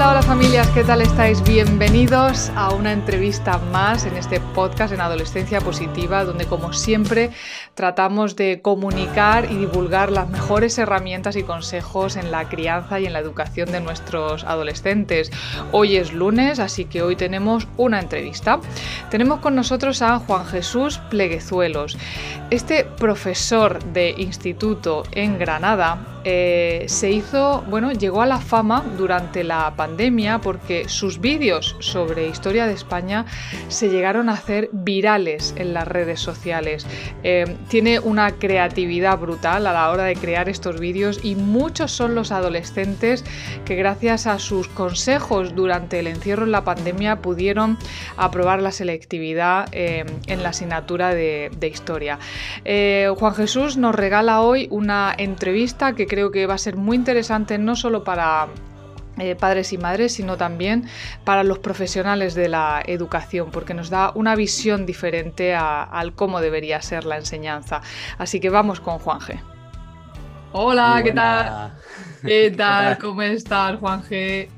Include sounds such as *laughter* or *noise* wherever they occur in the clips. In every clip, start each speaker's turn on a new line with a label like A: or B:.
A: Hola, hola familias, ¿qué tal estáis? Bienvenidos a una entrevista más en este podcast en Adolescencia Positiva, donde como siempre tratamos de comunicar y divulgar las mejores herramientas y consejos en la crianza y en la educación de nuestros adolescentes. Hoy es lunes, así que hoy tenemos una entrevista. Tenemos con nosotros a Juan Jesús Pleguezuelos. Este profesor de instituto en Granada eh, se hizo, bueno, llegó a la fama durante la pandemia porque sus vídeos sobre historia de España se llegaron a hacer virales en las redes sociales. Eh, tiene una creatividad brutal a la hora de crear estos vídeos y muchos son los adolescentes que gracias a sus consejos durante el encierro en la pandemia pudieron aprobar la selectividad eh, en la asignatura de, de historia. Juan Jesús nos regala hoy una entrevista que creo que va a ser muy interesante no solo para eh, padres y madres, sino también para los profesionales de la educación, porque nos da una visión diferente al cómo debería ser la enseñanza. Así que vamos con Juanje. Hola, ¿qué tal? *laughs* *laughs* ¿Qué tal? ¿Cómo estás, Juanje?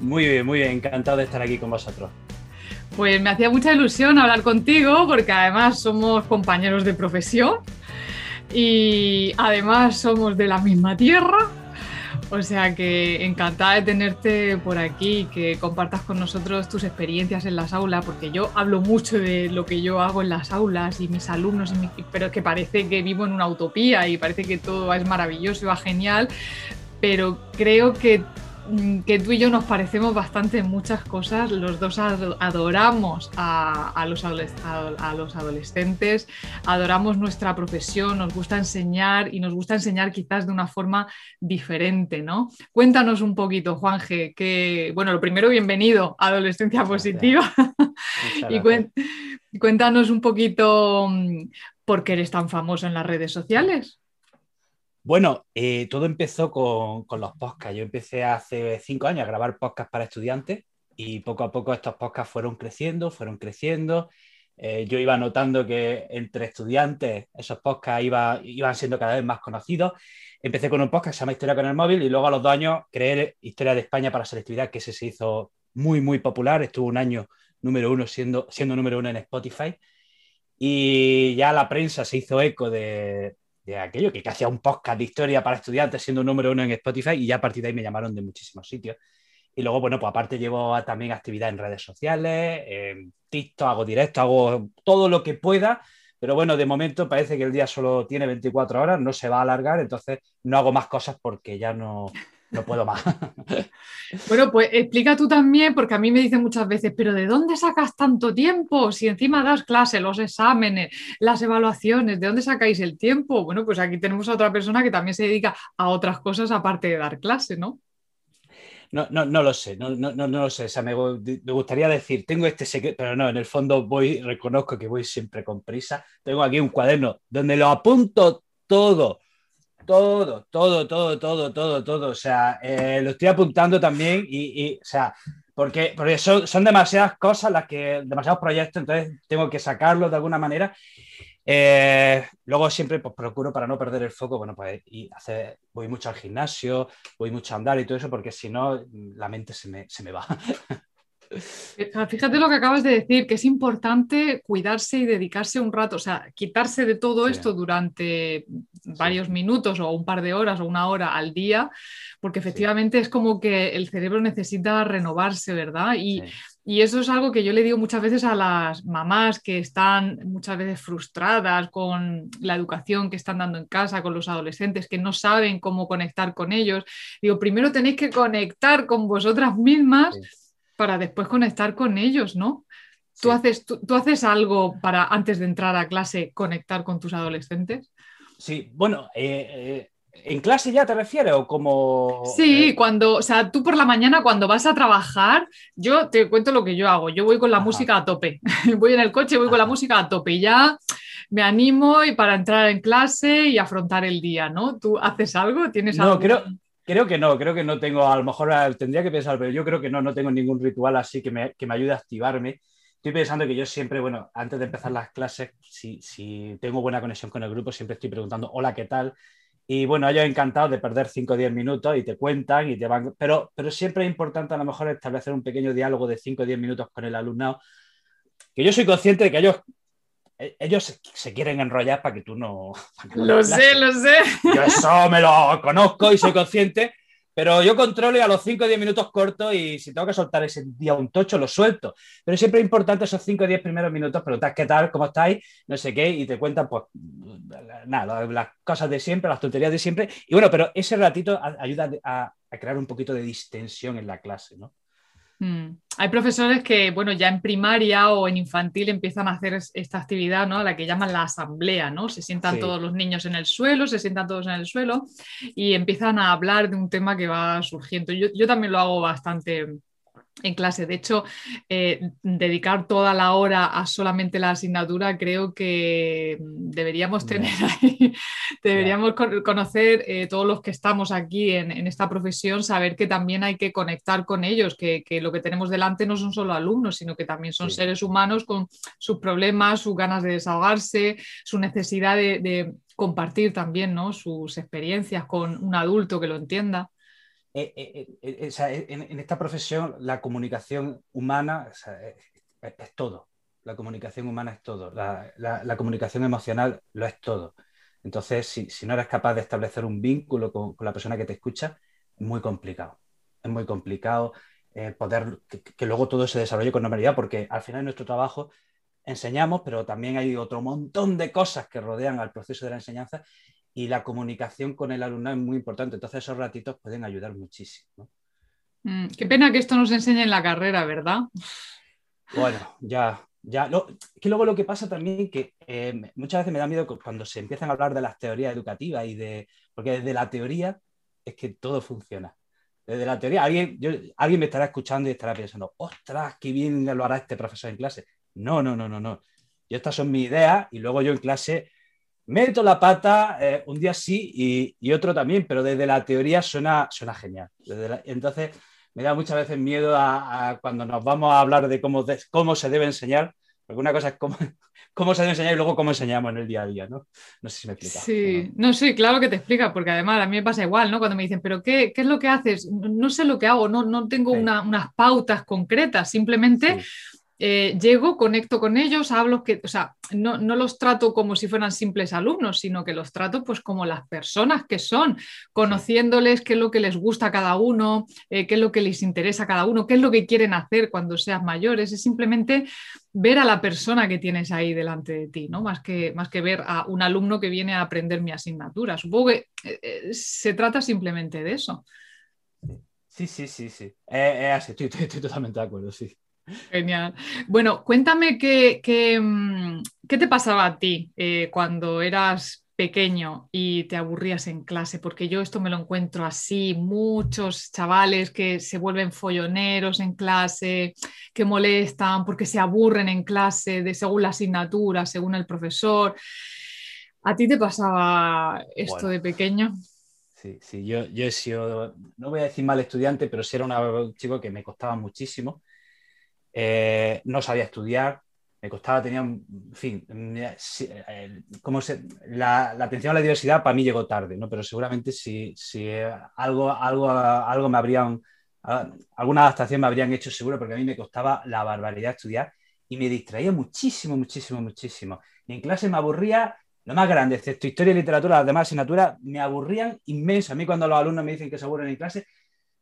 B: Muy bien, muy bien, encantado de estar aquí con vosotros.
A: Pues me hacía mucha ilusión hablar contigo, porque además somos compañeros de profesión y además somos de la misma tierra. O sea que encantada de tenerte por aquí, que compartas con nosotros tus experiencias en las aulas, porque yo hablo mucho de lo que yo hago en las aulas y mis alumnos, pero que parece que vivo en una utopía y parece que todo es maravilloso y va genial, pero creo que que tú y yo nos parecemos bastante en muchas cosas. Los dos adoramos a, los a, los adolescentes, adoramos nuestra profesión, nos gusta enseñar y nos gusta enseñar quizás de una forma diferente, ¿no? Cuéntanos un poquito, Juanje, que, bueno, lo primero, bienvenido a Adolescencia Positiva. *laughs* y cuéntanos un poquito mm, por qué eres tan famoso en las redes sociales.
B: Bueno, eh, todo empezó con, los podcasts. Yo empecé hace cinco años a grabar podcasts para estudiantes y poco a poco estos podcasts fueron creciendo, fueron creciendo. Eh, yo iba notando que entre estudiantes esos podcasts iban siendo cada vez más conocidos. Empecé con un podcast que se llama Historia con el móvil y luego a los dos años creé Historia de España para selectividad, que ese se hizo muy, muy popular. Estuvo un año número uno siendo, siendo número uno en Spotify. Y ya la prensa se hizo eco de, de aquello, que, hacía un podcast de historia para estudiantes siendo número uno en Spotify y ya a partir de ahí me llamaron de muchísimos sitios. Y luego, bueno, pues aparte llevo también actividad en redes sociales, en TikTok, hago directo, hago todo lo que pueda, pero bueno, de momento parece que el día solo tiene 24 horas, no se va a alargar, entonces no hago más cosas porque ya no, no puedo más. *laughs*
A: Bueno, pues explica tú también, porque a mí me dicen muchas veces, pero ¿de dónde sacas tanto tiempo? Si encima das clases, los exámenes, las evaluaciones, ¿de dónde sacáis el tiempo? Bueno, pues aquí tenemos a otra persona que también se dedica a otras cosas aparte de dar clase, ¿no?
B: No, no, no lo sé, no, no, no, lo sé. O sea, me, me, gustaría decir, tengo este secreto, pero no, en el fondo voy, reconozco que voy siempre con prisa. Tengo aquí un cuaderno donde lo apunto todo todo, todo, todo, todo, todo, todo. O sea, eh, lo estoy apuntando también y, o sea, porque, porque son, son, demasiadas cosas las que, demasiados proyectos, entonces tengo que sacarlos de alguna manera. Eh, luego siempre pues, procuro para no perder el foco, bueno, pues y hacer, voy mucho al gimnasio, voy mucho a andar y todo eso, porque si no, la mente se me, se me va. *laughs*
A: Eh, fíjate lo que acabas de decir, que es importante cuidarse y dedicarse un rato, o sea, quitarse de todo esto durante varios minutos o un par de horas o una hora al día, porque efectivamente es como que el cerebro necesita renovarse, ¿verdad? Y, y, eso es algo que yo le digo muchas veces a las mamás que están muchas veces frustradas con la educación que están dando en casa, con los adolescentes, que no saben cómo conectar con ellos. Digo, primero tenéis que conectar con vosotras mismas para después conectar con ellos, ¿no? ¿Tú, haces, tú, haces algo para, antes de entrar a clase, conectar con tus adolescentes?
B: Sí, bueno, eh, eh, ¿En clase ya te refieres o como...?
A: Sí, cuando, o sea, tú por la mañana cuando vas a trabajar, yo te cuento lo que yo hago, yo voy con la música a tope, *laughs* voy en el coche, voy con la música a tope y ya me animo y para entrar en clase y afrontar el día, ¿no? ¿Tú haces algo? ¿Tienes
B: no,
A: algo?
B: Creo, creo que no, creo que no tengo, a lo mejor tendría que pensar, pero yo creo que no, no tengo ningún ritual así que me, que me ayude a activarme. Estoy pensando que yo siempre, bueno, antes de empezar las clases, si, si tengo buena conexión con el grupo, siempre estoy preguntando, hola, ¿qué tal? Y bueno, ellos encantados de perder 5 o 10 minutos y te cuentan y te van. Pero, pero siempre es importante a lo mejor establecer un pequeño diálogo de 5 o 10 minutos con el alumnado. Que yo soy consciente de que ellos, ellos se quieren enrollar para que tú no. *laughs*
A: lo sé, lo sé.
B: Yo eso me lo conozco y soy consciente. Pero yo controlo y a los 5 o 10 minutos corto y si tengo que soltar ese día un tocho, lo suelto. Pero siempre es importante esos 5 o 10 primeros minutos, preguntar qué tal, cómo estáis, no sé qué, y te cuentan, pues, nada, las cosas de siempre, las tonterías de siempre. Y bueno, pero ese ratito ayuda a, a crear un poquito de distensión en la clase, ¿no?
A: Mm. Hay profesores que, bueno, ya en primaria o en infantil empiezan a hacer esta actividad, ¿no? A la que llaman la asamblea, ¿no? Se sientan
B: Sí.
A: todos los niños en el suelo, se sientan todos en el suelo y empiezan a hablar de un tema que va surgiendo. Yo, yo también lo hago bastante en clase. De hecho, eh, dedicar toda la hora a solamente la asignatura, creo que *laughs* deberíamos
B: Ya.
A: tener ahí, deberíamos con- conocer eh, todos los que estamos aquí en, en esta profesión, saber que también hay que conectar con ellos, que, que lo que tenemos delante no son solo alumnos, sino que también son
B: Sí.
A: seres humanos con sus problemas, sus ganas de desahogarse, su necesidad de, de compartir también ¿no? sus experiencias con un adulto que lo entienda.
B: Eh, eh, eh, en, esta profesión la comunicación humana es, todo. La comunicación humana es todo. La, comunicación emocional lo es todo. Entonces, si, no eres capaz de establecer un vínculo con, la persona que te escucha, es muy complicado. Es muy complicado poder que, que luego todo se desarrolle con normalidad, porque al final en nuestro trabajo enseñamos, pero también hay otro montón de cosas que rodean al proceso de la enseñanza y la comunicación con el alumnado es muy importante. Entonces esos ratitos pueden ayudar muchísimo. ¿no?
A: Mm, qué pena que esto nos enseñe en la carrera, ¿verdad?
B: Bueno, ya, ya. Lo, que luego lo que pasa también que eh, muchas veces me da miedo cu- cuando se empiezan a hablar de las teorías educativas y de. Porque desde la teoría es que todo funciona. Desde la teoría, alguien, yo- alguien me estará escuchando y estará pensando, ostras, qué bien lo hará este profesor en clase. No, no, no, no, no. Yo estas son mis ideas y luego yo en clase meto la pata eh, un día sí y, y otro también, pero desde la teoría suena, suena genial. La- entonces me da muchas veces miedo a, a cuando nos vamos a hablar de cómo, de cómo se debe enseñar, porque una cosa es cómo, *laughs* cómo se debe enseñar y luego cómo enseñamos en el día a día, ¿no? No sé si me explica.
A: Sí, no, sí, claro que te explica, porque además a mí me pasa igual, ¿no? Cuando me dicen, ¿pero qué, qué es lo que haces? No, no sé lo que hago, no, no tengo
B: Sí.
A: una- unas pautas concretas, simplemente
B: Sí,
A: eh, llego, conecto con ellos, hablo que, o sea, no, los trato como si fueran simples alumnos, sino que los trato pues como las personas que son, conociéndoles qué es lo que les gusta a cada uno, eh, qué es lo que les interesa a cada uno, qué es lo que quieren hacer cuando sean mayores, es simplemente ver a la persona que tienes ahí delante de ti, ¿no? Más que, más que ver a un alumno que viene a aprender mi asignatura. Supongo que eh, se trata simplemente de eso.
B: sí, sí, sí. sí. Eh, así, estoy, estoy- estoy totalmente de acuerdo, sí.
A: Genial. Bueno, cuéntame qué, qué, mm, qué te pasaba a ti eh, cuando eras pequeño y te aburrías en clase, porque yo esto me lo encuentro así, muchos chavales que se vuelven folloneros en clase, que molestan porque se aburren en clase de según la asignatura, según el profesor. ¿A ti te pasaba esto
B: Bueno.
A: de pequeño?
B: Sí, sí, yo, yo he sido, no voy a decir mal estudiante, pero sí era un chico que me costaba muchísimo. Eh, no sabía estudiar, me costaba, tenía, en fin, eh, cómo se- la, atención a la diversidad para mí llegó tarde, ¿no? Pero seguramente si, si eh, algo, algo, algo me habrían, alguna adaptación me habrían hecho seguro, porque a mí me costaba la barbaridad estudiar y me distraía muchísimo, muchísimo, muchísimo. Y en clase me aburría lo más grande, excepto historia y literatura, las demás asignaturas me aburrían inmenso. A mí cuando los alumnos me dicen que se aburren en clase,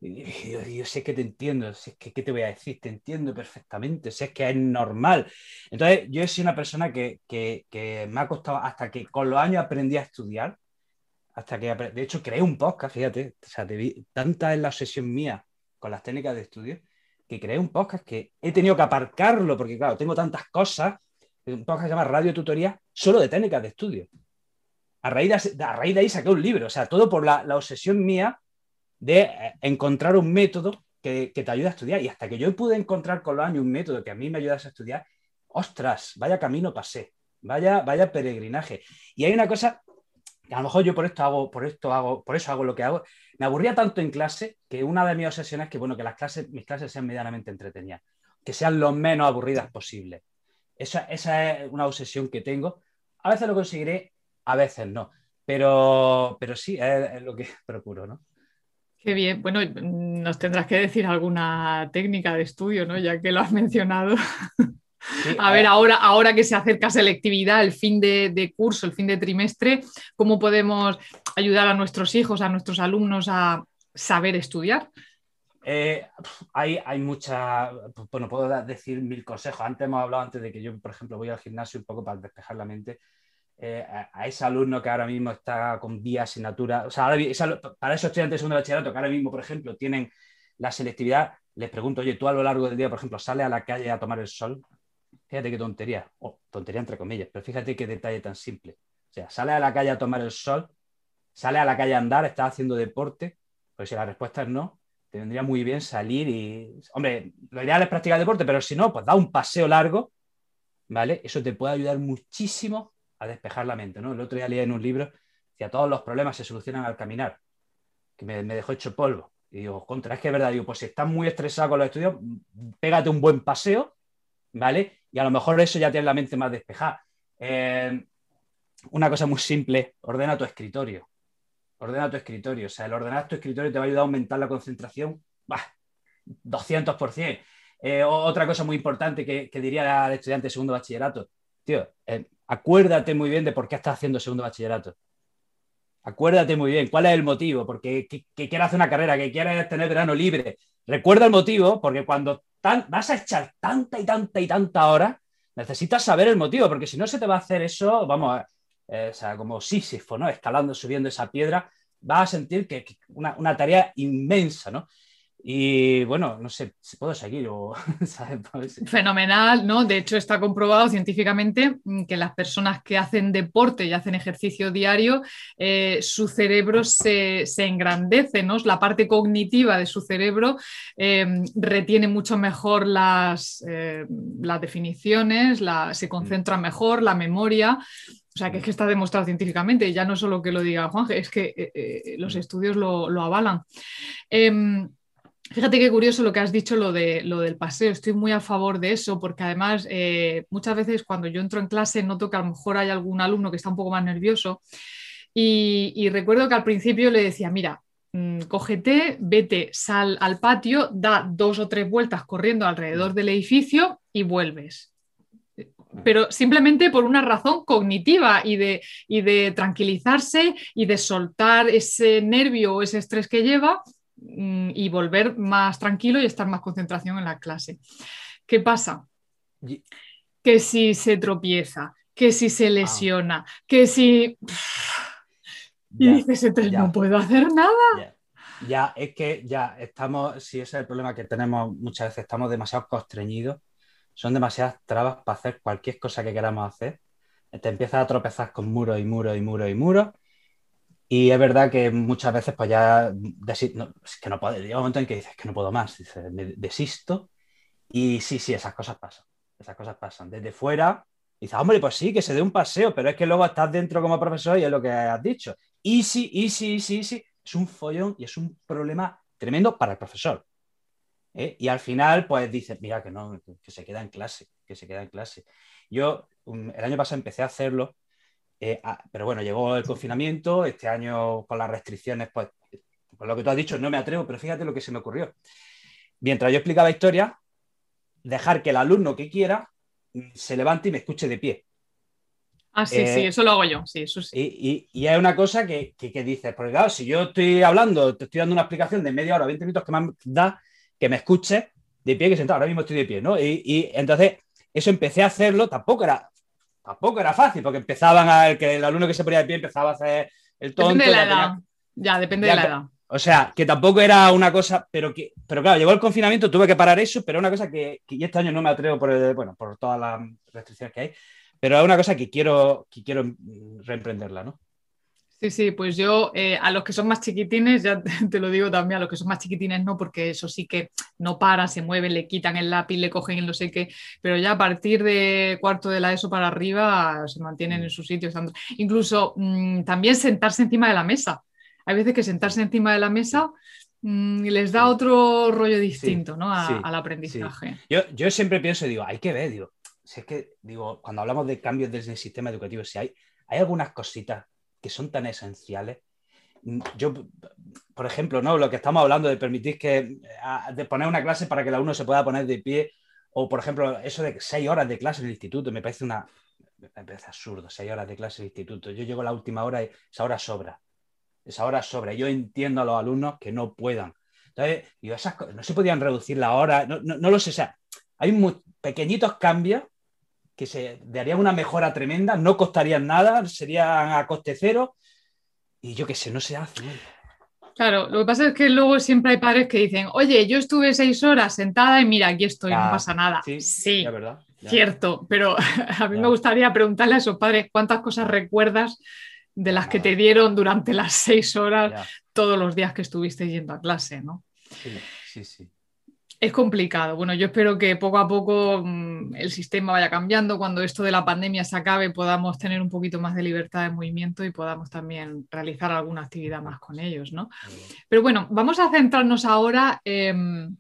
B: yo, yo sé que te entiendo, es que, ¿qué te voy a decir? Te entiendo perfectamente, si es que es normal. Entonces, yo he sido una persona que, que- que me ha costado, hasta que con los años aprendí a estudiar, hasta que, de hecho, creé un podcast, fíjate, o sea, te vi- tanta es la obsesión mía con las técnicas de estudio, que creé un podcast que he tenido que aparcarlo, porque claro, tengo tantas cosas, un podcast que se llama Radio Tutoría, solo de técnicas de estudio. a raíz, de, a raíz de ahí saqué un libro, o sea, todo por la, obsesión mía de eh, encontrar un método que, te ayude a estudiar. Y hasta que yo pude encontrar con los años un método que a mí me ayudase a estudiar, ostras, vaya camino pasé, vaya, vaya peregrinaje. Y hay una cosa que a lo mejor yo por esto hago, por esto hago, por eso hago lo que hago. Me aburría tanto en clase que una de mis obsesiones es que, bueno, que las clases, mis clases sean medianamente entretenidas, que sean lo menos aburridas posible. Esa, esa es una obsesión que tengo. A veces lo conseguiré, a veces no. Pero, pero sí, es, lo que *laughs* procuro, ¿no?
A: Qué bien. Bueno, nos tendrás que decir alguna técnica de estudio, ¿no? Ya que lo has mencionado. a ver, ahora, ahora que se acerca selectividad, el fin de, curso, el fin de trimestre, ¿cómo podemos ayudar a nuestros hijos, a nuestros alumnos a saber estudiar?
B: Eh, hay, hay muchas, bueno, puedo decir mil consejos. Antes hemos hablado antes de que yo, por ejemplo, voy al gimnasio un poco para despejar la mente. Eh, a, ese alumno que ahora mismo está con vía asignatura, o sea, para esos estudiantes de segundo bachillerato que ahora mismo, por ejemplo, tienen la selectividad, les pregunto, oye, tú a lo largo del día, por ejemplo, sales a la calle a tomar el sol. Fíjate qué tontería, o tontería entre comillas, pero fíjate qué detalle tan simple. O sea, sale a la calle a tomar el sol, sale a la calle a andar, está haciendo deporte, pues si la respuesta es no, te vendría muy bien salir y, hombre, lo ideal es practicar deporte, pero si no, pues da un paseo largo, ¿vale? Eso te puede ayudar muchísimo a despejar la mente, ¿no? El otro día leí en un libro que todos los problemas se solucionan al caminar, que me, dejó hecho polvo. Y digo, contra, es que es verdad, digo, pues si estás muy estresado con los estudios, pégate un buen paseo, ¿vale? Y a lo mejor eso ya tiene la mente más despejada. Eh, una cosa muy simple, ordena tu escritorio. Ordena tu escritorio. O sea, el ordenar tu escritorio te va a ayudar a aumentar la concentración, bah, 200%. Eh, otra cosa muy importante que, diría al estudiante de segundo bachillerato, tío, eh, acuérdate muy bien de por qué estás haciendo segundo bachillerato. Acuérdate muy bien cuál es el motivo, porque que, quieras hacer una carrera, que quieras tener verano libre. Recuerda el motivo, porque cuando vas a echar tanta y tanta y tanta hora, necesitas saber el motivo, porque si no se te va a hacer eso, vamos, eh, o sea, como Sísifo, ¿no? Escalando, subiendo esa piedra, vas a sentir que, una, una, tarea inmensa, ¿no? Y bueno, no sé si puedo seguir o. *laughs*
A: Fenomenal, ¿no? De hecho, está comprobado científicamente mm, que las personas que hacen deporte y hacen ejercicio diario, eh, su cerebro se, engrandece, ¿no? La parte cognitiva de su cerebro em, retiene mucho mejor las, eh, las definiciones, se concentra mm. mejor, la memoria. O sea, que es que está demostrado científicamente, ya no solo que lo diga Juan, es que eh, los mm. estudios lo, lo avalan. Fíjate qué curioso lo que has dicho, lo, de, lo del paseo. Estoy muy a favor de eso, porque además eh, muchas veces cuando yo entro en clase noto que a lo mejor hay algún alumno que está un poco más nervioso. Y, recuerdo que al principio le decía, mira, mm, cógete, vete, sal al patio, da dos o tres vueltas corriendo alrededor del edificio y vuelves. Pero simplemente por una razón cognitiva y de, y de tranquilizarse y de soltar ese nervio o ese estrés que lleva Mm, y volver más tranquilo y estar más concentración en la clase. ¿Qué pasa? Que si se tropieza, que si se ah. lesiona, que si... y dices, entonces no puedo hacer nada.
B: Ya. es que ya estamos, si ese es el problema que tenemos muchas veces, estamos demasiado constreñidos, son demasiadas trabas para hacer cualquier cosa que queramos hacer. Te empiezas a tropezar con muros y muros y muros y muros y es verdad que muchas veces pues ya es que no puedo, llega un momento en que dices que no puedo más, dices, desisto. Y sí, sí, esas cosas pasan. Esas cosas pasan. Desde fuera, dices, hombre, pues sí, que se dé un paseo, pero es que luego estás dentro como profesor y es lo que has dicho. Y sí, y sí, y sí, sí, es un follón y es un problema tremendo para el profesor. ¿eh? Y al final, pues dices, mira, que no, que se queda en clase, que se queda en clase. Yo el año pasado empecé a hacerlo eh, ah, pero bueno, llegó el confinamiento, este año con las restricciones, pues, por lo que tú has dicho, no me atrevo, pero fíjate lo que se me ocurrió. Mientras yo explicaba historia, dejar que el alumno que quiera se levante y me escuche de pie.
A: Ah, sí, sí, eh, eso lo hago yo, sí, eso sí.
B: Y, y, hay una cosa que, que, dices, porque claro, si yo estoy hablando, te estoy dando una explicación de media hora, 20 minutos que me da que me escuche de pie que sentado, ahora mismo estoy de pie, ¿no? Y, y entonces eso empecé a hacerlo, tampoco era tampoco era fácil, porque empezaban a, que el alumno que se ponía de pie empezaba a hacer el tonto.
A: Depende de la edad. Ya, depende de la edad.
B: O sea, que tampoco era una cosa, pero que, pero claro, llegó el confinamiento, tuve que parar eso, pero una cosa que, que este año no me atrevo por, bueno, por todas las restricciones que hay, pero es una cosa que quiero, que quiero reemprenderla, ¿no?
A: Sí, sí, pues yo eh, a los que son más chiquitines, ya *laughs* te lo digo también, a los que son más chiquitines no, porque eso sí que no para, se mueven, le quitan el lápiz, le cogen el no sé qué, pero ya a partir de cuarto de la ESO para arriba se mantienen en su sitio. Incluso mm, también sentarse encima de la mesa. Hay veces que sentarse encima de la mesa mm, les da otro rollo distinto ¿no? al aprendizaje.
B: Yo, yo siempre pienso, digo, hay que ver, digo, si es que, digo, cuando hablamos de cambios desde el sistema educativo, si hay, hay algunas cositas que son tan esenciales. Mm, yo, por ejemplo, ¿no? lo que estamos hablando de permitir que de poner una clase para que la uno se pueda poner de pie, o por ejemplo, eso de seis horas de clase en el instituto, me parece una me parece absurdo, seis horas de clase en el instituto. Yo llego a la última hora y esa hora sobra. Esa hora sobra. Yo entiendo a los alumnos que no puedan. Entonces, no se podían reducir la hora, no, lo sé. Hay muy, pequeñitos cambios que se darían una mejora tremenda, no costarían nada, serían a coste cero y yo qué sé, no se hace.
A: Claro, lo que pasa es que luego siempre hay padres que dicen, oye, yo estuve seis horas sentada y mira, aquí estoy, no pasa nada. Sí, verdad, cierto, pero *laughs* a mí me gustaría preguntarle a esos padres cuántas cosas recuerdas de las que te dieron durante las seis horas todos los días que estuviste yendo a clase, ¿no?
B: Sí, sí, sí.
A: Es complicado. Bueno, yo espero que poco a poco mm, el sistema vaya cambiando. Cuando esto de la pandemia se acabe, podamos tener un poquito más de libertad de movimiento y podamos también realizar alguna actividad más con ellos, ¿no? Pero bueno, vamos a centrarnos ahora en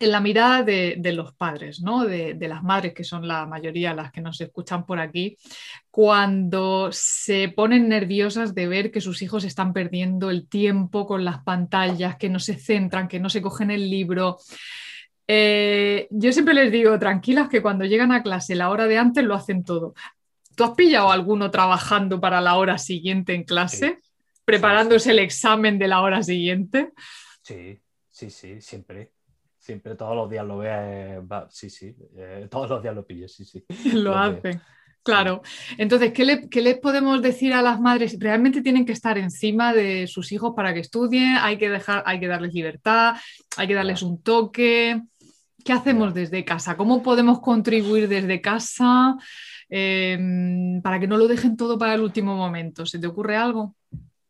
A: la mirada de, los padres, ¿no? De, de, las madres, que son la mayoría las que nos escuchan por aquí, cuando se ponen nerviosas de ver que sus hijos están perdiendo el tiempo con las pantallas, que no se centran, que no se cogen el libro. Eh, yo siempre les digo, tranquilas, que cuando llegan a clase la hora de antes lo hacen todo. ¿Tú has pillado alguno trabajando para la hora siguiente en clase? ¿Preparándose el examen de la hora siguiente?
B: Sí, sí, sí, siempre. Siempre, todos los días lo veo. sí, sí, eh, *laughs* todos los días lo pillo, sí, sí. *laughs*
A: lo hacen. Claro. Entonces, ¿qué, les podemos decir a las madres? ¿Realmente tienen que estar encima de sus hijos para que estudien? ¿Hay que, dejar, hay que darles libertad? ¿Hay que darles un toque? ¿Qué hacemos desde casa? ¿Cómo podemos contribuir desde casa em, para que no lo dejen todo para el último momento? ¿Se te ocurre algo?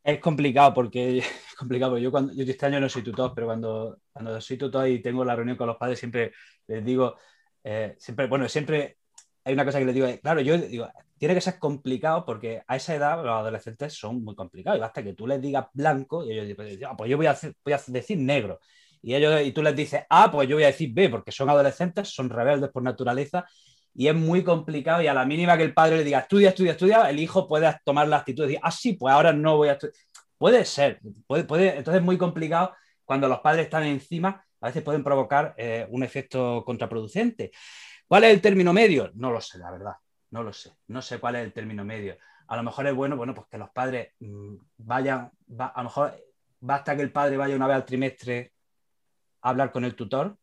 B: Es complicado porque es *laughs* complicado. Yo, cuando, yo este año no soy tutor, pero cuando, cuando soy tutor y tengo la reunión con los padres, siempre les digo, eh, siempre, bueno, siempre hay una cosa que le digo, claro, yo digo, tiene que ser complicado porque a esa edad los adolescentes son muy complicados y basta que tú les digas blanco y ellos dicen, ah, pues yo voy a, a decir negro. Y, ellos, y tú les dices A, pues yo voy a decir B, porque son adolescentes, son rebeldes por naturaleza y es muy complicado y a la mínima que el padre le diga estudia, estudia, estudia, el hijo puede tomar la actitud de decir, ah, sí, pues ahora no voy a estudiar. Puede ser, puede, puede, entonces es muy complicado cuando los padres están encima, a veces pueden provocar eh, un efecto contraproducente. ¿Cuál es el término medio? No lo sé, la verdad. No lo sé. No sé cuál es el término medio. A lo mejor es bueno, bueno, pues que los padres mm, vayan, a lo mejor basta que el padre vaya una vez al trimestre a hablar con el tutor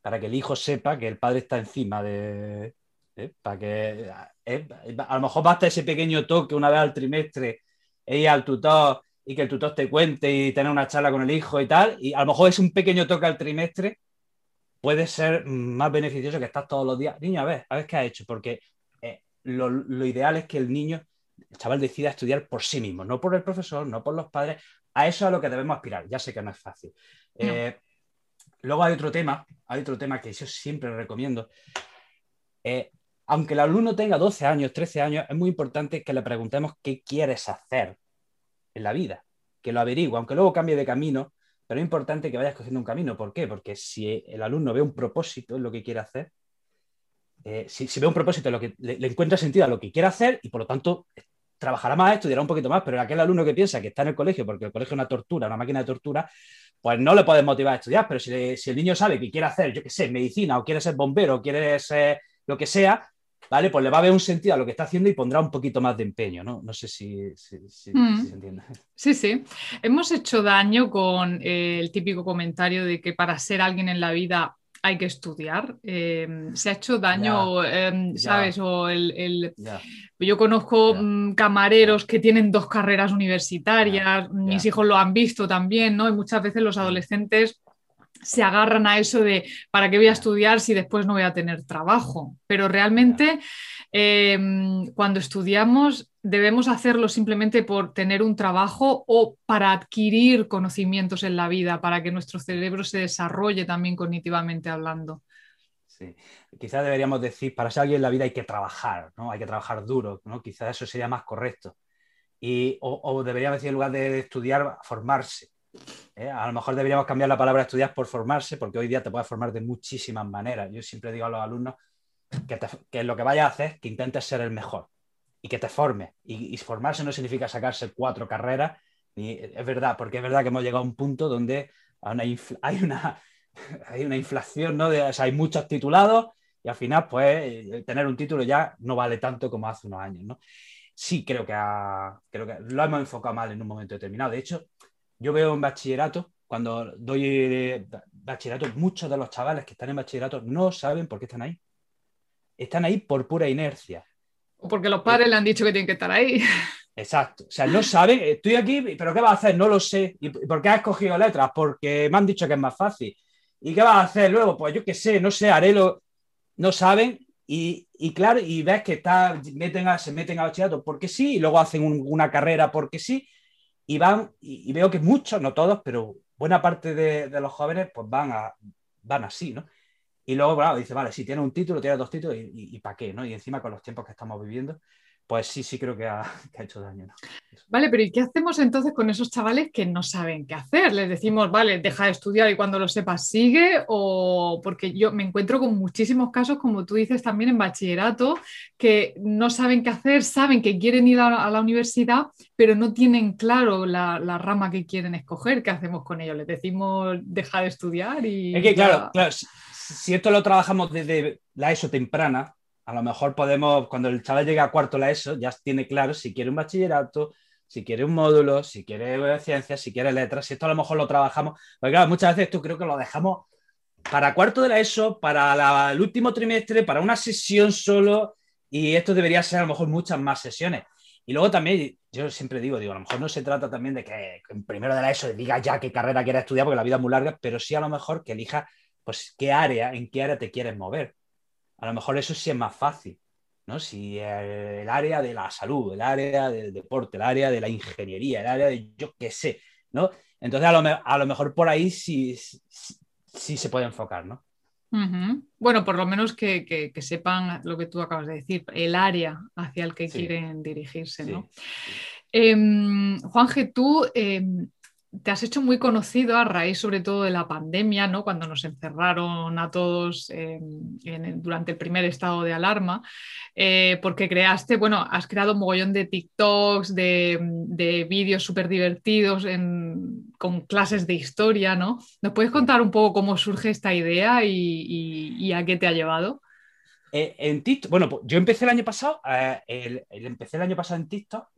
B: para que el hijo sepa que el padre está encima de... ¿eh? Para que... ¿eh? a lo mejor basta ese pequeño toque una vez al trimestre e ir al tutor y que el tutor te cuente y tener una charla con el hijo y tal. Y a lo mejor es un pequeño toque al trimestre puede ser más beneficioso que estar todos los días. Niño, a ver, a ver qué ha hecho, porque eh, lo, ideal es que el niño, el chaval decida estudiar por sí mismo, no por el profesor, no por los padres. A eso es a lo que debemos aspirar. Ya sé que no es fácil. Eh, luego hay otro tema, hay otro tema que yo siempre recomiendo. Eh, aunque el alumno tenga 12 años, 13 años, es muy importante que le preguntemos qué quieres hacer en la vida, que lo averigüe, aunque luego cambie de camino, pero es importante que vayas cogiendo un camino. ¿Por qué? Porque si el alumno ve un propósito en lo que quiere hacer, eh, si, ve un propósito en lo que le, encuentra sentido a lo que quiere hacer y por lo tanto trabajará más, estudiará un poquito más, pero aquel alumno que piensa que está en el colegio porque el colegio es una tortura, una máquina de tortura, pues no le puedes motivar a estudiar, pero si, si el niño sabe que quiere hacer, yo qué sé, medicina o quiere ser bombero o quiere ser lo que sea, ¿vale? Pues le va a ver un sentido a lo que está haciendo y pondrá un poquito más de empeño, ¿no? No sé si, mm. se entiende.
A: Sí, sí. Hemos hecho daño con eh, el típico comentario de que para ser alguien en la vida hay que estudiar. Em, se ha hecho daño, em, ¿sabes? O el, Yo conozco mm, camareros que tienen dos carreras universitarias, mis hijos lo han visto también, ¿no? Y muchas veces los adolescentes se agarran a eso de para qué voy a estudiar si después no voy a tener trabajo. Pero realmente em, cuando estudiamos debemos hacerlo simplemente por tener un trabajo o para adquirir conocimientos en la vida, para que nuestro cerebro se desarrolle también cognitivamente hablando.
B: Sí, quizás deberíamos decir, para ser alguien en la vida hay que trabajar, ¿no? Hay que trabajar duro, ¿no? Quizás eso sería más correcto. Y, o, deberíamos decir, en lugar de estudiar, formarse. ¿Eh? A lo mejor deberíamos cambiar la palabra estudiar por formarse, porque hoy día te puedes formar de muchísimas maneras. Yo siempre digo a los alumnos que, lo que vayas a hacer, que intentes ser el mejor y que te forme. Y, formarse no significa sacarse cuatro carreras, es verdad, porque es verdad que hemos llegado a un punto donde hay una, *laughs* hay una inflación, ¿no? De, hay muchos titulados y al final, pues, tener un título ya no vale tanto como hace unos años. Sí, creo que, creo que lo hemos enfocado mal en un momento determinado. De hecho, yo veo en bachillerato, cuando doy bachillerato, muchos de los chavales que están en bachillerato no saben por qué están ahí. Están ahí por pura inercia.
A: O porque los padres le han dicho que tienen que estar ahí. *laughs*
B: Exacto. O sea, no saben, estoy aquí, pero ¿qué va a hacer? No lo sé. ¿Y por qué has escogido letras? Porque me han dicho que es más fácil. ¿Y qué vas a hacer luego? Pues yo qué sé, no sé, haré lo... No saben. Y, claro, y ves que está, meten se meten a bachillerato porque sí, y luego hacen una carrera porque sí, y van, y, veo que muchos, no todos, pero buena parte de, los jóvenes, pues van, a, van así, ¿no? Y luego, dice, vale, si tiene un título, tiene dos títulos, ¿y, y para qué? ¿no? Y encima con los tiempos que estamos viviendo, pues sí, sí creo que ha, *laughs* hecho daño.
A: Vale, pero ¿y qué hacemos entonces con esos chavales que no saben qué hacer? Les decimos, vale, deja de estudiar y cuando lo sepas sigue, o porque yo me encuentro con muchísimos casos, como tú dices también en bachillerato, que no saben qué hacer, saben que quieren ir a, la universidad, pero no tienen claro la, rama que quieren escoger. ¿Qué hacemos con ellos? Les decimos, deja de estudiar y...
B: Es que claro, claro, si esto lo trabajamos desde la ESO temprana, a lo mejor podemos, cuando el chaval llega a cuarto la ESO, ya tiene claro si quiere un bachillerato, si quiere un módulo, si quiere ciencias, si quiere letras, si esto a lo mejor lo trabajamos, porque claro, muchas veces tú creo que lo dejamos para cuarto de la ESO, para el último trimestre, para una sesión solo, y esto debería ser a lo mejor muchas más sesiones. Y luego también, yo siempre digo, digo, a lo mejor no se trata también de que en primero de la ESO diga ya qué carrera quiere estudiar, porque la vida es muy larga, pero sí a lo mejor que elija, pues, qué área, en qué área te quieres mover a lo mejor eso sí es más fácil, ¿no? Si el, área de la salud, el área del deporte, el área de la ingeniería, el área de yo qué sé, ¿no? Entonces a lo, mejor por ahí sí, sí, se puede enfocar, ¿no?
A: Bueno, por lo menos que, sepan lo que tú acabas de decir, el área hacia el que quieren dirigirse, ¿no? Em, Juanje, tú em, te has hecho muy conocido a raíz sobre todo de la pandemia, ¿no? cuando nos encerraron a todos durante el primer estado de alarma, eh, porque creaste, bueno, has creado un mogollón de TikToks, de, vídeos súper divertidos con clases de historia, ¿no? ¿Nos puedes contar un poco cómo surge esta idea y, a qué te ha llevado?
B: Eh, en TikTok, bueno, pues yo empecé el año pasado, eh, empecé el año pasado en TikTok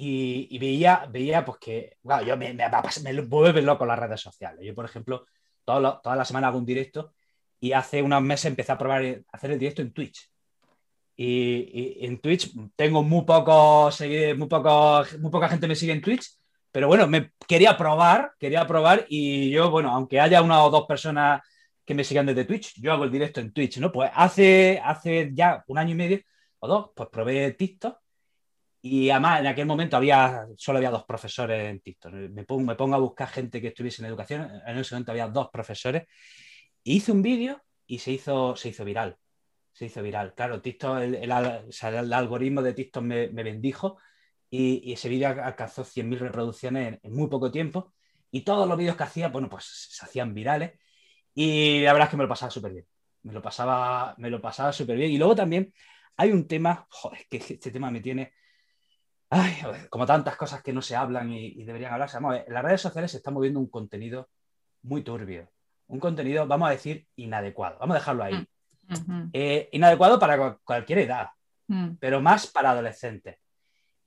B: y, veía, veía pues que, wow, yo me, me, me vuelve loco las redes sociales. Yo, por ejemplo, todo toda la semana hago un directo y hace unos meses empecé a probar hacer el directo en Twitch. Y, en Twitch tengo muy pocos muy, poco, muy poca gente me sigue en Twitch, pero bueno, me quería probar, quería probar y yo, bueno, aunque haya una o dos personas que me sigan desde Twitch, yo hago el directo en Twitch, ¿no? Pues hace, hace ya un año y medio o dos, pues probé TikTok y además, en aquel momento había, solo había dos profesores en TikTok. Me pongo, me pongo a buscar gente que estuviese en educación. En ese momento había dos profesores. hice un vídeo y se hizo, se hizo viral. Se hizo viral. Claro, TikTok, el, el, algoritmo de TikTok me, me bendijo y, ese vídeo alcanzó 100.000 reproducciones en, muy poco tiempo. Y todos los vídeos que hacía, bueno, pues se hacían virales. Y la verdad es que me lo pasaba súper bien. Me lo pasaba, me lo pasaba súper bien. Y luego también hay un tema, joder, que este tema me tiene Ay, como tantas cosas que no se hablan y, deberían hablarse. Vamos en las redes sociales se está moviendo un contenido muy turbio, un contenido, vamos a decir, inadecuado. Vamos a dejarlo ahí. Mm, eh, inadecuado para cualquier edad, mm. pero más para adolescentes.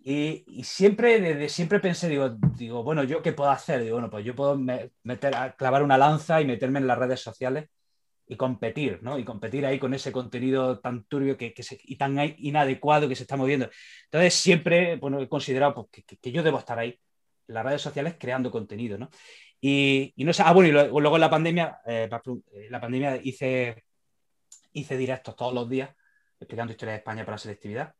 B: Y, siempre, desde siempre pensé, digo, digo, bueno, ¿yo qué puedo hacer? Digo, bueno, pues yo puedo meter, clavar una lanza y meterme en las redes sociales y competir, ¿no? Y competir ahí con ese contenido tan turbio que, y tan inadecuado que se está moviendo. Entonces, siempre bueno, he considerado pues, que, yo debo estar ahí, en las redes sociales, creando contenido, ¿no? Y, no sé, ah, bueno, y luego, en la pandemia, eh, la pandemia hice, hice directos todos los días explicando historia de España para la selectividad.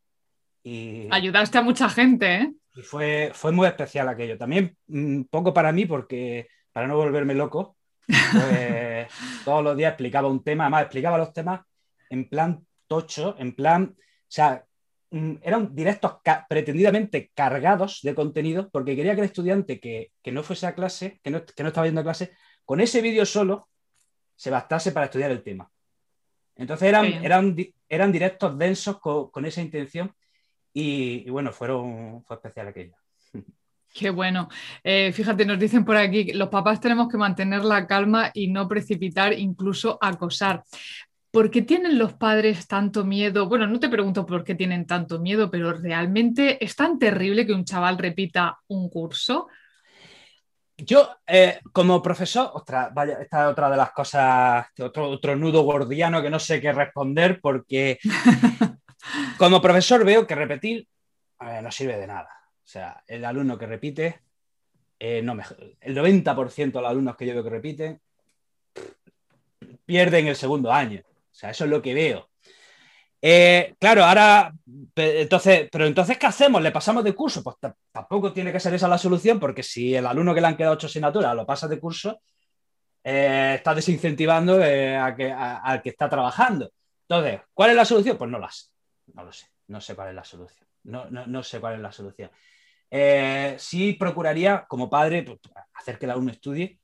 A: Y, Ayudaste a mucha gente, ¿eh?
B: Y fue, fue muy especial aquello. También un mm, poco para mí, porque para no volverme loco, pues, *laughs* todos los días explicaba un tema, además explicaba los temas en plan tocho, en plan, o sea, mm, eran directos pretendidamente cargados de contenido, porque quería que el estudiante que, no fuese a clase, que no, que no estaba yendo a clase, con ese vídeo solo se bastase para estudiar el tema. Entonces eran, eran, eran directos densos con, esa intención y, bueno, fueron, fue especial aquello.
A: Qué bueno. Eh, fíjate, nos dicen por aquí, los papás tenemos que mantener la calma y no precipitar, incluso acosar. ¿Por qué tienen los padres tanto miedo? Bueno, no te pregunto por qué tienen tanto miedo, pero realmente es tan terrible que un chaval repita un curso.
B: Yo, eh, como profesor, ostras, vaya, esta es otra de las cosas, otro, otro nudo gordiano que no sé qué responder, porque *laughs* como profesor veo que repetir no sirve de nada. O sea, el alumno que repite, eh, no el 90% de los alumnos que yo veo que repiten, pierden el segundo año. O sea, eso es lo que veo. Eh, claro, ahora, entonces, pero entonces, ¿qué hacemos? ¿Le pasamos de curso? Pues tampoco tiene que ser esa la solución, porque si el alumno que le han quedado ocho asignaturas lo pasa de curso, eh, está desincentivando eh, al que está trabajando. Entonces, ¿cuál es la solución? Pues no las, no lo sé, no sé cuál es la solución. No, no, sé cuál es la solución. Sí procuraría, como padre, pues, hacer que el alumno estudie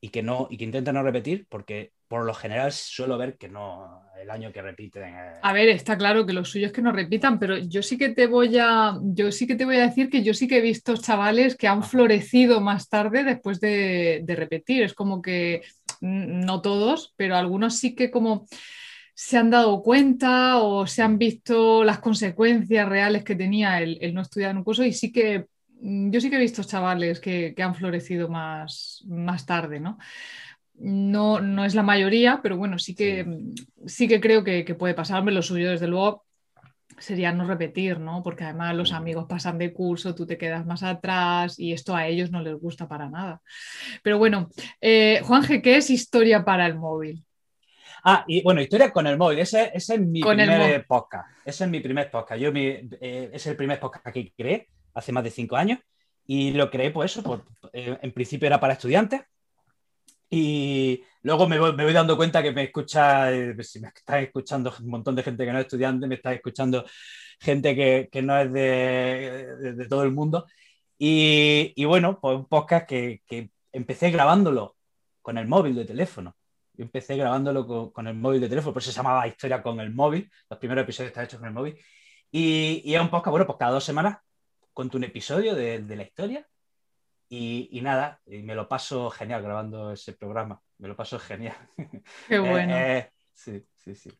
B: y que no, y que intente no repetir, porque por lo general suelo ver que no, el año que repiten. Eh.
A: A ver, está claro que lo suyo es que no repitan, pero yo sí que te voy a, yo sí que te voy a decir que yo sí que he visto chavales que han florecido más tarde después de, repetir. Es como que no todos, pero algunos sí que como se han dado cuenta o se han visto las consecuencias reales que tenía el, no estudiar en un curso y sí que mm, yo sí que he visto chavales que, que han florecido más, más tarde, ¿no? No, no es la mayoría, pero bueno, sí que, sí. que creo que, puede pasarme. Lo suyo, desde luego, sería no repetir, ¿no? Porque además los amigos pasan de curso, tú te quedas más atrás y esto a ellos no les gusta para nada. Pero bueno, eh, Juanje, ¿qué es historia para el móvil?
B: Ah, y bueno, historia con el móvil. Ese, es mi primer podcast. Ese es mi primer podcast. Yo eh, es el primer podcast que creé hace más de cinco años y lo creé, pues eso, pues, eh, en principio era para estudiantes y luego me voy, dando cuenta que me escucha, eh, si me estás escuchando un montón de gente que no es estudiante, me está escuchando gente que, no es de, todo el mundo. Y, bueno, pues un podcast que, empecé grabándolo con el móvil de teléfono. Yo empecé grabándolo con, el móvil de teléfono, por eso se llamaba Historia con el móvil. Los primeros episodios están hechos con el móvil. Y, y es un podcast, bueno, pues cada dos semanas cuento un episodio de, de la historia y, nada, y me lo paso genial grabando ese programa. Me lo paso genial. *laughs*
A: Qué *laughs* eh, bueno.
B: Eh, sí, sí, sí.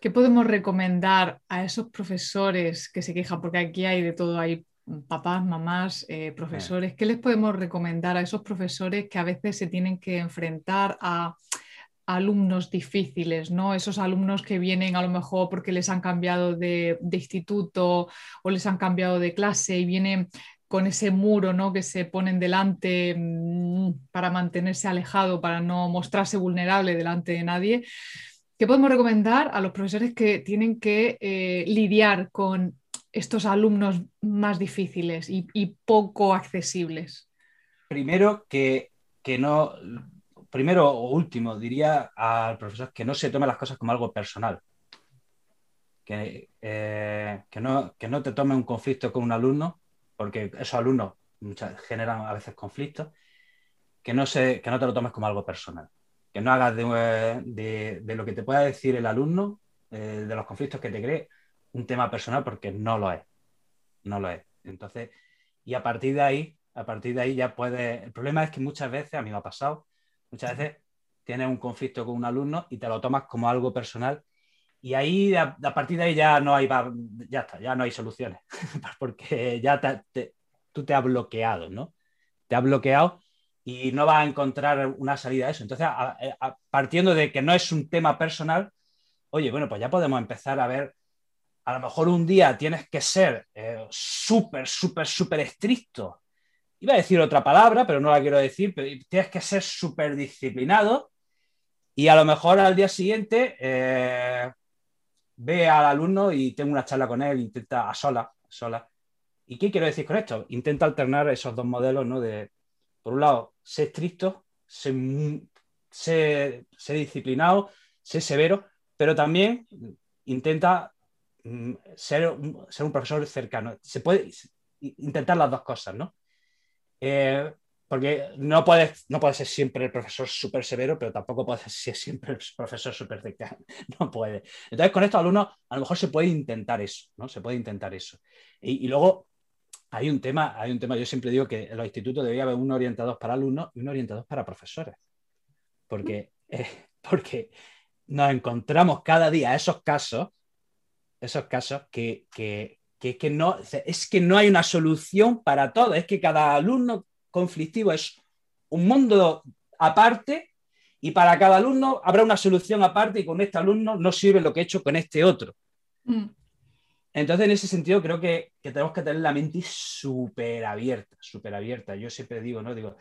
A: ¿Qué podemos recomendar a esos profesores que se quejan? Porque aquí hay de todo, hay papás, mamás, eh, profesores. ¿Qué les podemos recomendar a esos profesores que a veces se tienen que enfrentar a alumnos difíciles, ¿no? Esos alumnos que vienen a lo mejor porque les han cambiado de, de, instituto o les han cambiado de clase y vienen con ese muro ¿no? que se ponen delante mm, para mantenerse alejado, para no mostrarse vulnerable delante de nadie. ¿Qué podemos recomendar a los profesores que tienen que eh, lidiar con estos alumnos más difíciles y, poco accesibles?
B: Primero que, no, primero o último, diría al profesor que no se tome las cosas como algo personal. Que, eh, que, no, que no te tome un conflicto con un alumno porque esos alumnos generan a veces conflictos, que no, se, que no te lo tomes como algo personal, que no hagas de, lo que te pueda decir el alumno, eh, de los conflictos que te cree, un tema personal, porque no lo es, no lo es. Entonces, y a partir de ahí, a partir de ahí ya puedes, el problema es que muchas veces, a mí me ha pasado, muchas veces tienes un conflicto con un alumno y te lo tomas como algo personal y ahí, a, partir de ahí ya no hay, ya está, ya no hay soluciones, *laughs* porque ya tú te has bloqueado, ¿no? Te has bloqueado y no vas a encontrar una salida a eso. Entonces, partiendo de que no es un tema personal, oye, bueno, pues ya podemos empezar a ver, a lo mejor un día tienes que ser eh, súper, súper, súper estricto iba a decir otra palabra, pero no la quiero decir, pero tienes que ser súper disciplinado y a lo mejor al día siguiente eh, ve al alumno y tengo una charla con él, intenta a sola, sola. ¿Y qué quiero decir con esto? Intenta alternar esos dos modelos, ¿no? De, por un lado, ser estricto, ser, disciplinado, ser severo, pero también intenta mm, ser, un profesor cercano. Se puede intentar las dos cosas, ¿no? Eh, porque no puedes, no ser siempre el profesor súper severo, pero tampoco puedes ser siempre el profesor súper cercano. *laughs* No puede. Entonces, con estos alumnos, a lo mejor se puede intentar eso, ¿no? Se puede intentar eso. Y, luego, hay un tema, hay un tema, yo siempre digo que en los institutos debería haber un orientador para alumnos y un orientador para profesores. Porque, *laughs* eh, porque nos encontramos cada día esos casos, esos casos que, que, que, que, no, es que no hay una solución para todo, es que cada alumno conflictivo es un mundo aparte y para cada alumno habrá una solución aparte y con este alumno no sirve lo que he hecho con este otro. Mm. Entonces, en ese sentido, creo que, tenemos que tener la mente súper abierta, súper abierta. Yo siempre digo, ¿no? Digo,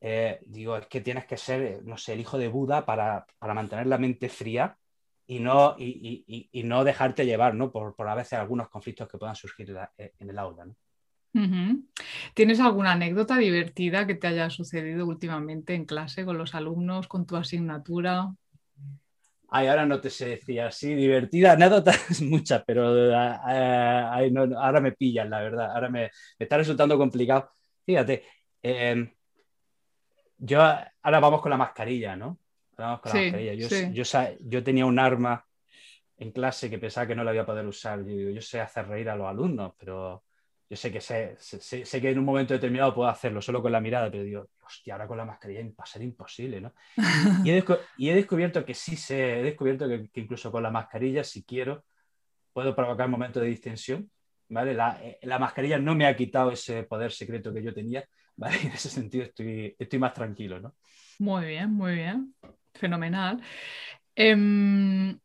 B: eh, digo, es que tienes que ser, no sé, el hijo de Buda para, mantener la mente fría y no, y, no dejarte llevar, ¿no? Por, por, a veces algunos conflictos que puedan surgir en el aula, ¿no?
A: ¿Tienes alguna anécdota divertida que te haya sucedido últimamente en clase con los alumnos, con tu asignatura?
B: Ay, ahora no te sé decir así, divertida, anécdotas *laughs* muchas, pero eh, ahora me pillan, la verdad, ahora me, está resultando complicado. Fíjate, em, yo ahora vamos con la mascarilla, ¿no? Vamos con la mascarilla. Yo, yo, tenía un arma en clase que pensaba que no la iba a poder usar. Yo, yo sé hacer reír a los alumnos, pero yo sé que sé, sé, que en un momento determinado puedo hacerlo solo con la mirada, pero digo, hostia, ahora con la mascarilla va a ser imposible, ¿no? *laughs* y, he descubierto que sí sé, he descubierto que, incluso con la mascarilla, si quiero, puedo provocar momentos de distensión, ¿vale? La, eh, la, mascarilla no me ha quitado ese poder secreto que yo tenía, *laughs* ¿vale? En ese sentido estoy, estoy más tranquilo, ¿no?
A: Muy bien, muy bien. Fenomenal. Em,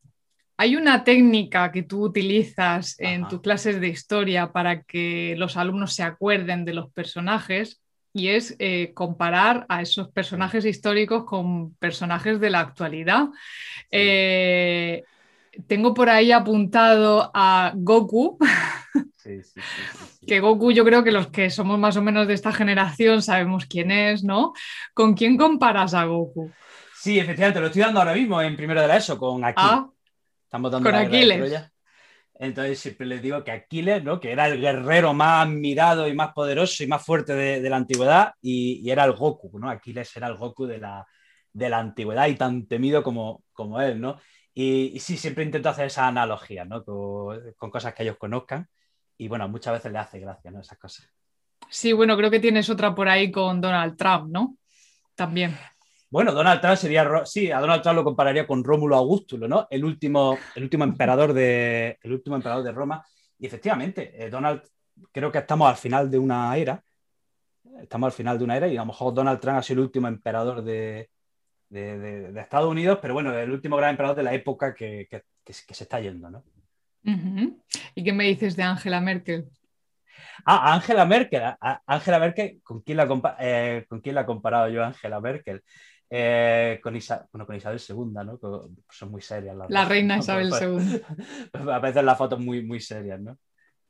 A: hay una técnica que tú utilizas en tus clases de historia para que los alumnos se acuerden de los personajes y es eh, comparar a esos personajes históricos con personajes de la actualidad. Eh, tengo por ahí apuntado a Goku. que Goku yo creo que los que somos más o menos de esta generación sabemos quién es, ¿no? ¿Con quién comparas a Goku?
B: Sí, efectivamente, lo estoy dando ahora mismo en primero de la ESO, con aquí. Ah, Estamos dando
A: Con Aquiles.
B: Entonces siempre les digo que Aquiles, ¿no? que era el guerrero más admirado y más poderoso y más fuerte de, la antigüedad, y, era el Goku, ¿no? Aquiles era el Goku de la, de la antigüedad y tan temido como, como él, ¿no? Y, sí, siempre intento hacer esa analogía, ¿no? Con, cosas que ellos conozcan, y bueno, muchas veces le hace gracia, ¿no? Esas cosas.
A: Sí, bueno, creo que tienes otra por ahí con Donald Trump, ¿no? También.
B: Bueno, Donald Trump sería, sí, a Donald Trump lo compararía con Rómulo Augustulo, ¿no? El último, el último emperador de, el último emperador de Roma. Y efectivamente, eh, Donald, creo que estamos al final de una era. Estamos al final de una era y a lo mejor Donald Trump ha sido el último emperador de, Estados Unidos, pero bueno, el último gran emperador de la época que, se está yendo, ¿no?
A: ¿Y qué me dices de Angela Merkel?
B: Ah, Angela Merkel. Angela Merkel, ¿con quién la, eh, ¿con quién la he comparado yo Angela Merkel? Eh, con, con, Isabel II, ¿no? son muy serias. Las
A: la reina Isabel II.
B: A veces las fotos muy, muy serias, ¿no?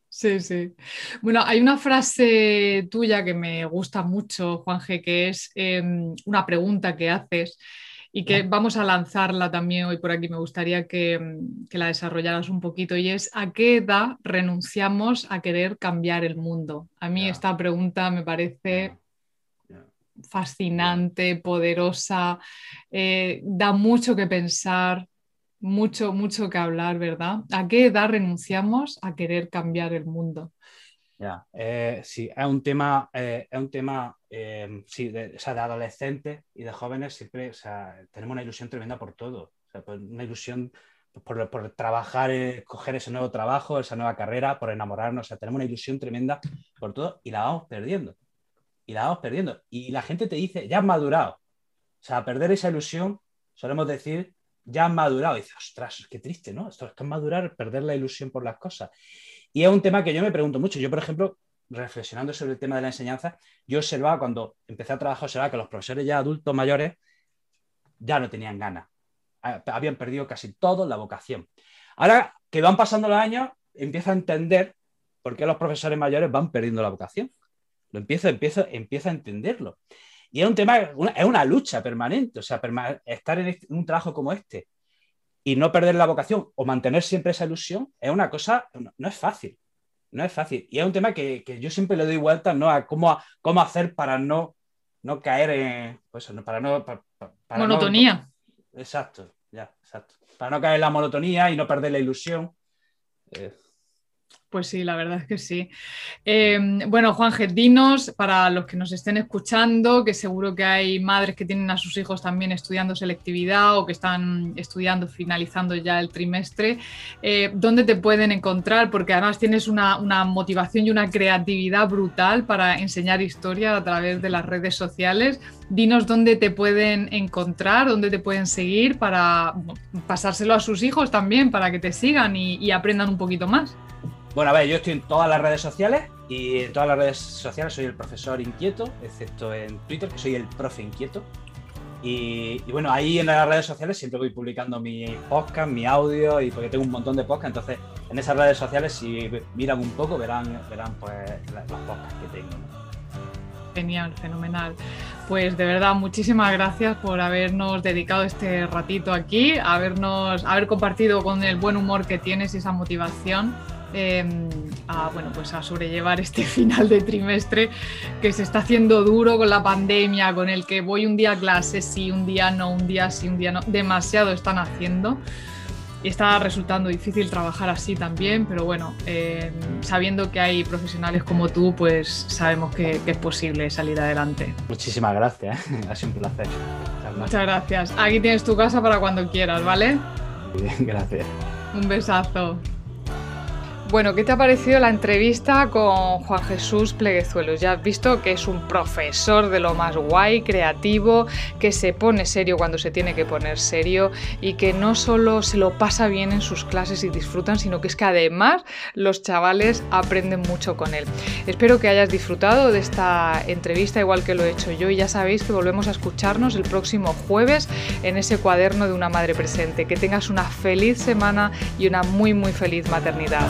A: Sí, sí. Bueno, hay una frase tuya que me gusta mucho, Juanje, que es em, una pregunta que haces y que vamos a lanzarla también hoy por aquí. Me gustaría que, em, que, la desarrollaras un poquito y es ¿a qué edad renunciamos a querer cambiar el mundo? A mí esta pregunta me parece fascinante, poderosa, eh, da mucho que pensar, mucho, mucho que hablar, ¿verdad? ¿A qué edad renunciamos a querer cambiar el mundo?
B: Eh, sí, es un tema, eh, es un tema sí, de, adolescentes y de jóvenes, siempre tenemos una ilusión tremenda por todo, pues una ilusión por, por, trabajar, coger ese nuevo trabajo, esa nueva carrera, por enamorarnos, o sea, tenemos una ilusión tremenda por todo y la vamos perdiendo y la vamos perdiendo. Y la gente te dice, ya has madurado. O sea, perder esa ilusión, solemos decir, ya has madurado. Y dices, ostras, qué triste, ¿no? Esto es madurar, perder la ilusión por las cosas. Y es un tema que yo me pregunto mucho. Yo, por ejemplo, reflexionando sobre el tema de la enseñanza, yo observaba cuando empecé a trabajar, observaba que los profesores ya adultos mayores ya no tenían ganas. Habían perdido casi todo la vocación. Ahora que van pasando los años, empiezo a entender por qué los profesores mayores van perdiendo la vocación. Lo empiezo, empiezo, empiezo a entenderlo. Y es un tema, es una lucha permanente, o sea, estar este, en, un trabajo como este y no perder la vocación o mantener siempre esa ilusión es una cosa, no, es fácil, no es fácil. Y es un tema que, yo siempre le doy vueltas, ¿no? A cómo, cómo hacer para no, no caer en, pues, para no...
A: Monotonía.
B: exacto, ya, exacto. Para no caer en la monotonía y no perder la ilusión. Eh,
A: pues sí, la verdad es que sí. Eh, bueno, Juan dinos, para los que nos estén escuchando, que seguro que hay madres que tienen a sus hijos también estudiando selectividad o que están estudiando, finalizando ya el trimestre, eh, ¿dónde te pueden encontrar? Porque además tienes una, motivación y una creatividad brutal para enseñar historia a través de las redes sociales. Dinos dónde te pueden encontrar, dónde te pueden seguir para pasárselo a sus hijos también, para que te sigan y aprendan un poquito más.
B: Bueno, a ver, yo estoy en todas las redes sociales y en todas las redes sociales soy el profesor inquieto, excepto en Twitter, que soy el profe inquieto. Y, bueno, ahí en las redes sociales siempre voy publicando mi podcast, mi audio, y porque tengo un montón de podcasts, entonces en esas redes sociales si miran un poco verán, verán pues las, podcasts que tengo.
A: Genial, fenomenal. Pues de verdad, muchísimas gracias por habernos dedicado este ratito aquí, habernos, haber compartido con el buen humor que tienes y esa motivación Em, a, bueno, pues a sobrellevar este *laughs* final de trimestre que se está haciendo duro con la pandemia, con el que voy un día a clase, sí, un día no, un día sí, un día no. Demasiado están haciendo. Y está resultando difícil trabajar así también, pero bueno, em, sabiendo que hay profesionales como tú, pues sabemos que, es posible salir adelante.
B: Muchísimas gracias, ¿eh? ha sido un placer.
A: Muchas gracias. Aquí tienes tu casa para cuando quieras, ¿vale?
B: bien, gracias.
A: Un besazo. Bueno, ¿qué te ha parecido la entrevista con Juan Jesús Pleguezuelos? Ya has visto que es un profesor de lo más guay, creativo, que se pone serio cuando se tiene que poner serio y que no solo se lo pasa bien en sus clases y disfrutan, sino que es que además los chavales aprenden mucho con él. Espero que hayas disfrutado de esta entrevista igual que lo he hecho yo y ya sabéis que volvemos a escucharnos el próximo jueves en ese cuaderno de una madre presente. Que tengas una feliz semana y una muy muy feliz maternidad.